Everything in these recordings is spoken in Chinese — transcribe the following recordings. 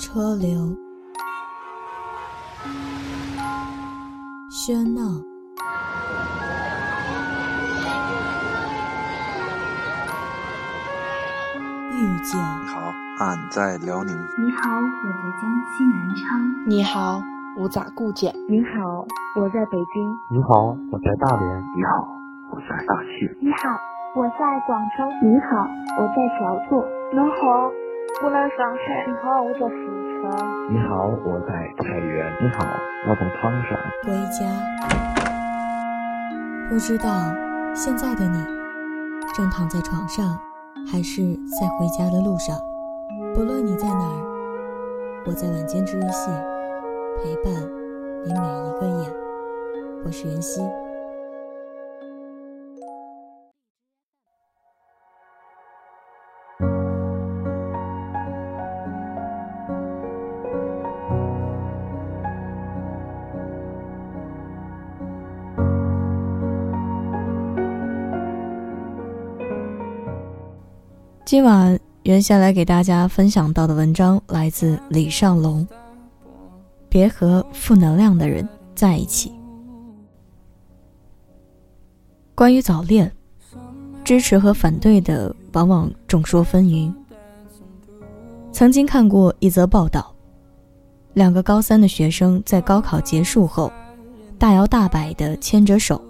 车流，喧闹，遇见。你好，俺在辽宁。你好，我在江西南昌。你好，我在固检。你好，我在北京。你好，我在大连。你好，我在大庆。你好，我在广州。你好，我在小坐。你好，我在上海。你好，我在四川。你好，我在太原。你好，我在唐山。回家，不知道现在的你正躺在床上，还是在回家的路上。不论你在哪儿，我在晚间治愈系陪伴你每一个夜。我是袁熙。今晚袁下来给大家分享到的文章来自李尚龙。别和负能量的人在一起。关于早恋，支持和反对的往往众说纷纭。曾经看过一则报道，两个高三的学生在高考结束后，大摇大摆地牵着手。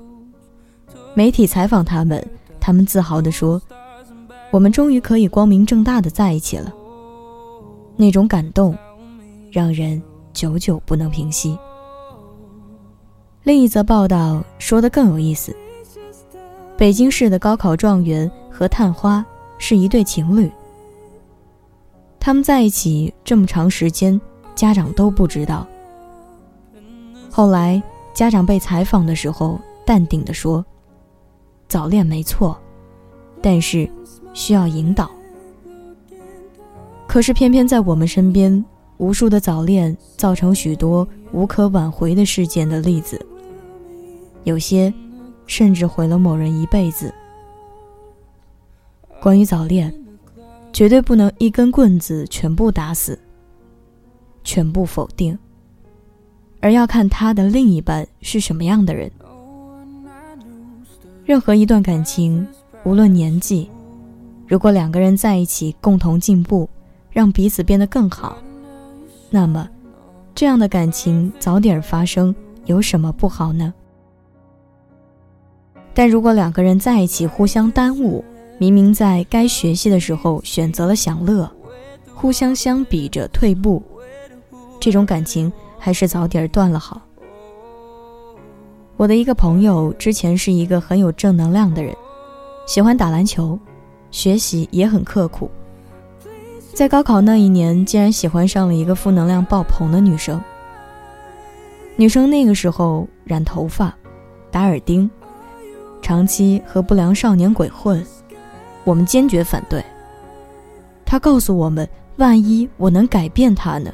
媒体采访他们，他们自豪地说。我们终于可以光明正大的在一起了。那种感动，让人久久不能平息。另一则报道说的更有意思：北京市的高考状元和探花是一对情侣，他们在一起这么长时间，家长都不知道。后来家长被采访的时候，淡定地说：“早恋没错，但是。”需要引导，可是偏偏在我们身边，无数的早恋造成许多无可挽回的事件的例子，有些甚至毁了某人一辈子。关于早恋，绝对不能一根棍子全部打死，全部否定，而要看他的另一半是什么样的人。任何一段感情，无论年纪。如果两个人在一起共同进步，让彼此变得更好，那么这样的感情早点发生有什么不好呢？但如果两个人在一起互相耽误，明明在该学习的时候选择了享乐，互相相比着退步，这种感情还是早点断了好。我的一个朋友之前是一个很有正能量的人，喜欢打篮球。学习也很刻苦，在高考那一年，竟然喜欢上了一个负能量爆棚的女生。女生那个时候染头发、打耳钉，长期和不良少年鬼混，我们坚决反对。她告诉我们：“万一我能改变她呢？”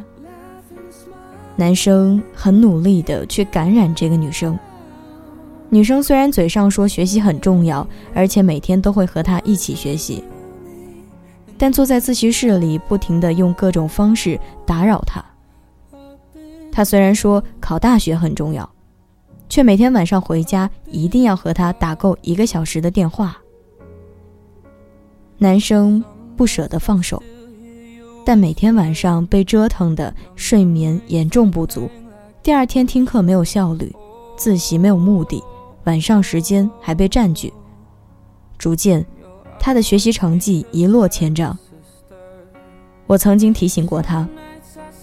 男生很努力的去感染这个女生。女生虽然嘴上说学习很重要，而且每天都会和他一起学习，但坐在自习室里不停地用各种方式打扰他。他虽然说考大学很重要，却每天晚上回家一定要和他打够一个小时的电话。男生不舍得放手，但每天晚上被折腾的睡眠严重不足，第二天听课没有效率，自习没有目的。晚上时间还被占据，逐渐，他的学习成绩一落千丈。我曾经提醒过他，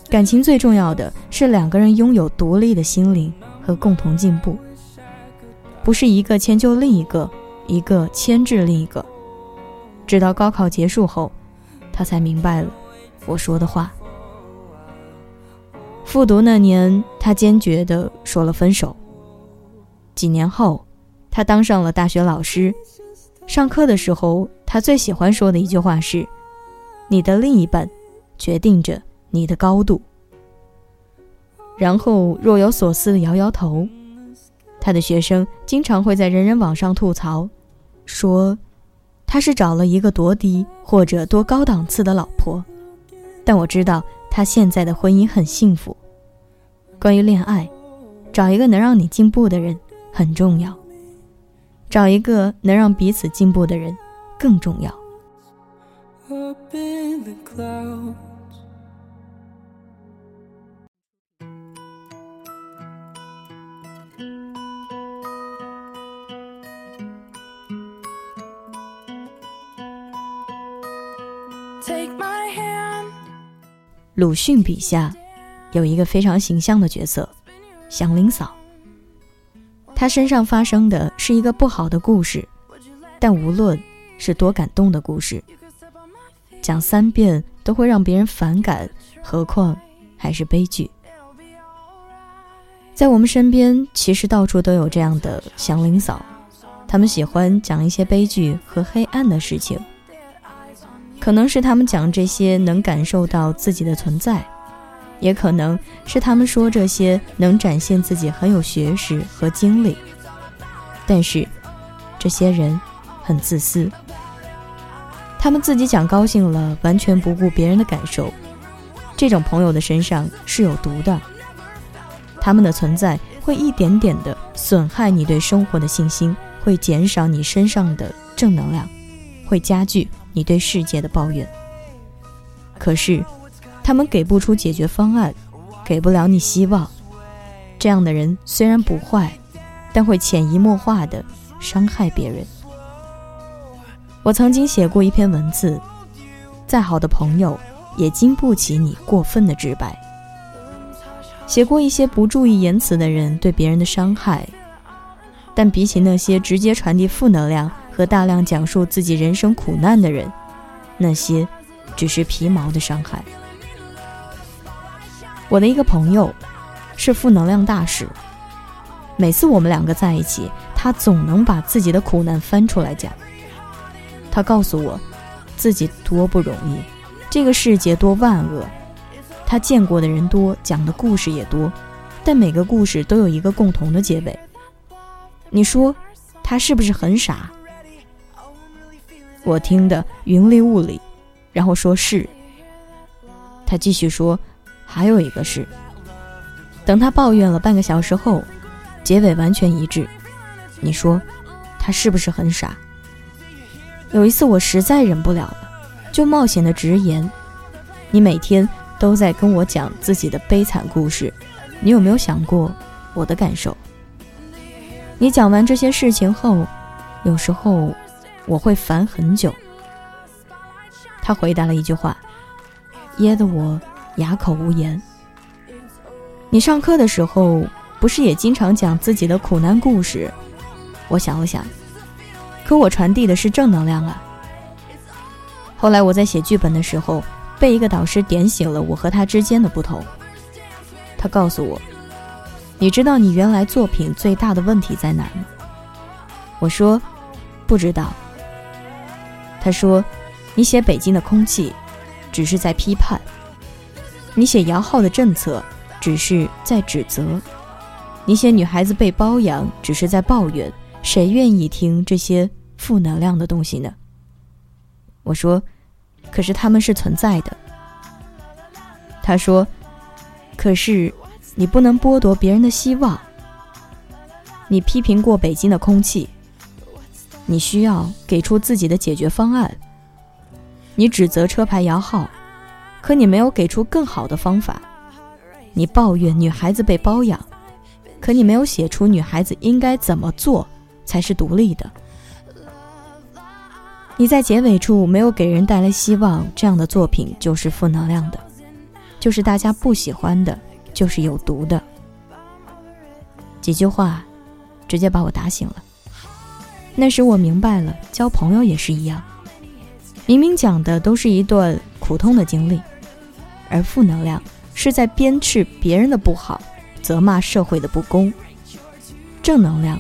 感情最重要的是两个人拥有独立的心灵和共同进步，不是一个迁就另一个，一个牵制另一个。直到高考结束后，他才明白了我说的话。复读那年，他坚决地说了分手。几年后，他当上了大学老师。上课的时候，他最喜欢说的一句话是：“你的另一半，决定着你的高度。”然后若有所思的摇摇头。他的学生经常会在人人网上吐槽，说他是找了一个多低或者多高档次的老婆。但我知道他现在的婚姻很幸福。关于恋爱，找一个能让你进步的人很重要，找一个能让彼此进步的人更重要。鲁迅笔下有一个非常形象的角色，祥林嫂。他身上发生的是一个不好的故事，但无论是多感动的故事，讲三遍都会让别人反感，何况还是悲剧。在我们身边，其实到处都有这样的祥林嫂，他们喜欢讲一些悲剧和黑暗的事情。可能是他们讲这些能感受到自己的存在，也可能是他们说这些能展现自己很有学识和经历。但是，这些人很自私，他们自己讲高兴了，完全不顾别人的感受。这种朋友的身上是有毒的，他们的存在会一点点的损害你对生活的信心，会减少你身上的正能量，会加剧。你对世界的抱怨，可是他们给不出解决方案，给不了你希望。这样的人虽然不坏，但会潜移默化的伤害别人。我曾经写过一篇文字，再好的朋友也经不起你过分的直白。写过一些不注意言辞的人对别人的伤害，但比起那些直接传递负能量。和大量讲述自己人生苦难的人，那些只是皮毛的伤害。我的一个朋友是负能量大使，每次我们两个在一起，他总能把自己的苦难翻出来讲。他告诉我，自己多不容易，这个世界多万恶，他见过的人多，讲的故事也多，但每个故事都有一个共同的结尾。你说他是不是很傻？我听得云里雾里，然后说是。他继续说，还有一个是。等他抱怨了半个小时后，结尾完全一致。你说，他是不是很傻？有一次我实在忍不了了，就冒险的直言：你每天都在跟我讲自己的悲惨故事，你有没有想过我的感受？你讲完这些事情后，有时候。我会烦很久。他回答了一句话，噎得我哑口无言。你上课的时候不是也经常讲自己的苦难故事？我想了想，可我传递的是正能量啊。后来我在写剧本的时候，被一个导师点醒了我和他之间的不同。他告诉我：“你知道你原来作品最大的问题在哪吗？”我说：“不知道。”他说：“你写北京的空气，只是在批判；你写摇号的政策，只是在指责；你写女孩子被包养，只是在抱怨。谁愿意听这些负能量的东西呢？”我说：“可是他们是存在的。”他说：“可是你不能剥夺别人的希望。你批评过北京的空气。”你需要给出自己的解决方案。你指责车牌摇号，可你没有给出更好的方法。你抱怨女孩子被包养，可你没有写出女孩子应该怎么做才是独立的。你在结尾处没有给人带来希望，这样的作品就是负能量的，就是大家不喜欢的，就是有毒的。几句话，直接把我打醒了。那时我明白了，交朋友也是一样。明明讲的都是一段苦痛的经历，而负能量是在鞭笞别人的不好，责骂社会的不公；正能量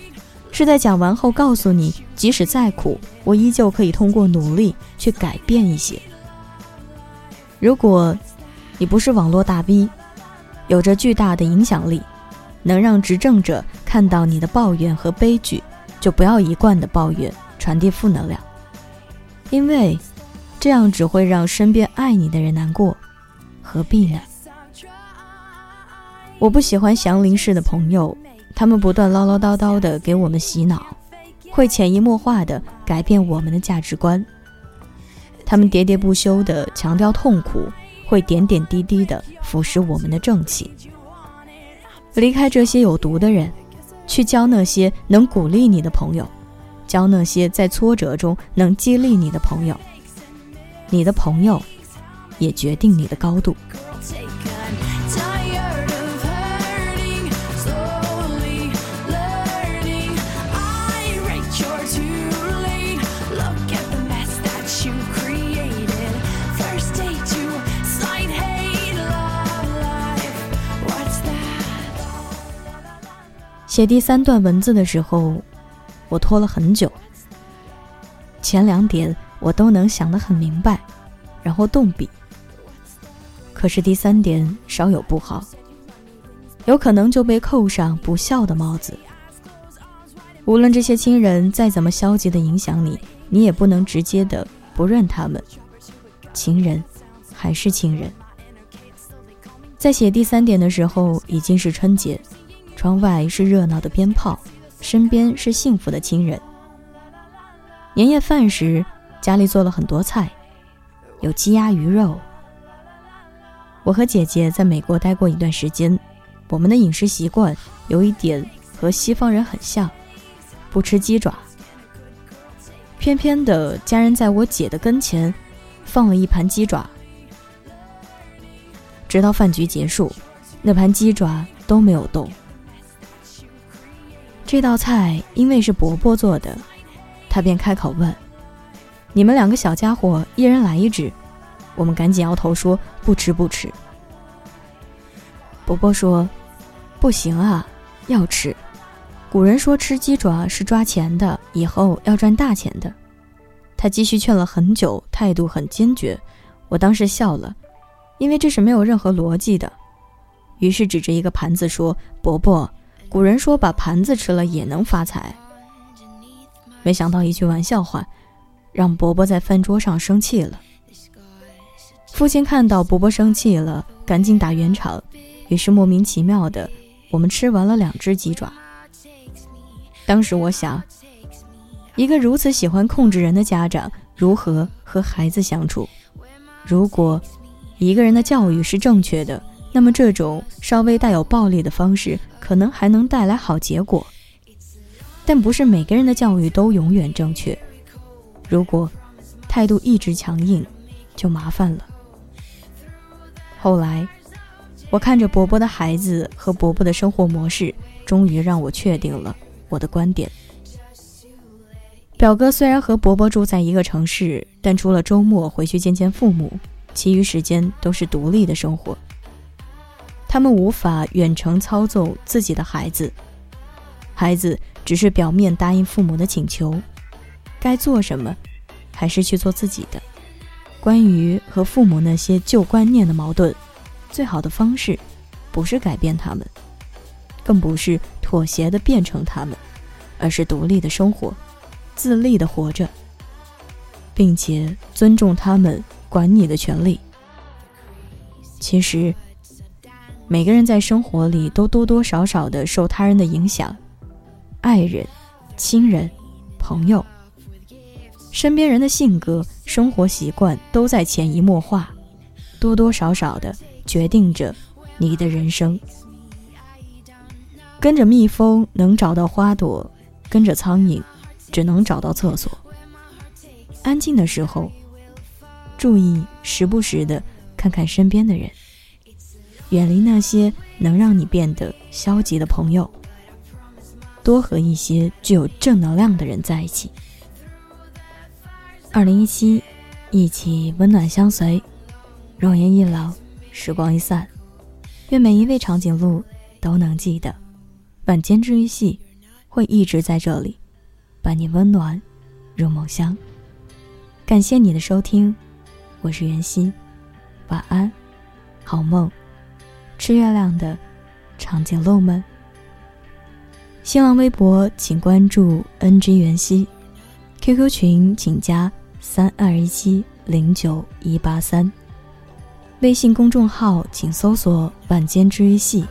是在讲完后告诉你，即使再苦，我依旧可以通过努力去改变一些。如果你不是网络大 V，有着巨大的影响力，能让执政者看到你的抱怨和悲剧。就不要一贯的抱怨，传递负能量，因为这样只会让身边爱你的人难过，何必呢？我不喜欢祥林式的朋友，他们不断唠唠叨叨的给我们洗脑，会潜移默化的改变我们的价值观。他们喋喋不休的强调痛苦，会点点滴滴的腐蚀我们的正气。离开这些有毒的人，去交那些能鼓励你的朋友，交那些在挫折中能激励你的朋友。你的朋友，也决定你的高度。写第三段文字的时候，我拖了很久。前两点我都能想得很明白，然后动笔。可是第三点稍有不好，有可能就被扣上不孝的帽子。无论这些亲人再怎么消极的影响你，你也不能直接的不认他们。情人还是情人。在写第三点的时候，已经是春节。窗外是热闹的鞭炮，身边是幸福的亲人。年夜饭时，家里做了很多菜，有鸡鸭鱼肉。我和姐姐在美国待过一段时间，我们的饮食习惯有一点和西方人很像，不吃鸡爪。偏偏的，家人在我姐的跟前放了一盘鸡爪，直到饭局结束，那盘鸡爪都没有动。这道菜因为是伯伯做的，他便开口问：“你们两个小家伙，一人来一只。”我们赶紧摇头说：“不吃，不吃。”伯伯说：“不行啊，要吃。古人说吃鸡爪是抓钱的，以后要赚大钱的。”他继续劝了很久，态度很坚决。我当时笑了，因为这是没有任何逻辑的。于是指着一个盘子说：“伯伯。”古人说：“把盘子吃了也能发财。”没想到一句玩笑话，让伯伯在饭桌上生气了。父亲看到伯伯生气了，赶紧打圆场。于是莫名其妙的，我们吃完了两只鸡爪。当时我想，一个如此喜欢控制人的家长，如何和孩子相处？如果一个人的教育是正确的。那么，这种稍微带有暴力的方式，可能还能带来好结果。但不是每个人的教育都永远正确。如果态度一直强硬，就麻烦了。后来，我看着伯伯的孩子和伯伯的生活模式，终于让我确定了我的观点。表哥虽然和伯伯住在一个城市，但除了周末回去见见父母，其余时间都是独立的生活。他们无法远程操纵自己的孩子，孩子只是表面答应父母的请求，该做什么，还是去做自己的。关于和父母那些旧观念的矛盾，最好的方式，不是改变他们，更不是妥协的变成他们，而是独立的生活，自立的活着，并且尊重他们管你的权利。其实。每个人在生活里都多多少少的受他人的影响，爱人、亲人、朋友、身边人的性格、生活习惯都在潜移默化，多多少少的决定着你的人生。跟着蜜蜂能找到花朵，跟着苍蝇只能找到厕所。安静的时候，注意时不时的看看身边的人。远离那些能让你变得消极的朋友，多和一些具有正能量的人在一起。二零一七，一起温暖相随，容颜一老，时光一散。愿每一位长颈鹿都能记得，晚间治愈系会一直在这里，伴你温暖入梦乡。感谢你的收听，我是袁熙，晚安，好梦。吃月亮的长颈鹿们。新浪微博请关注 NG 袁熙，QQ 群请加三二一七零九一八三。微信公众号请搜索“晚间治愈系”。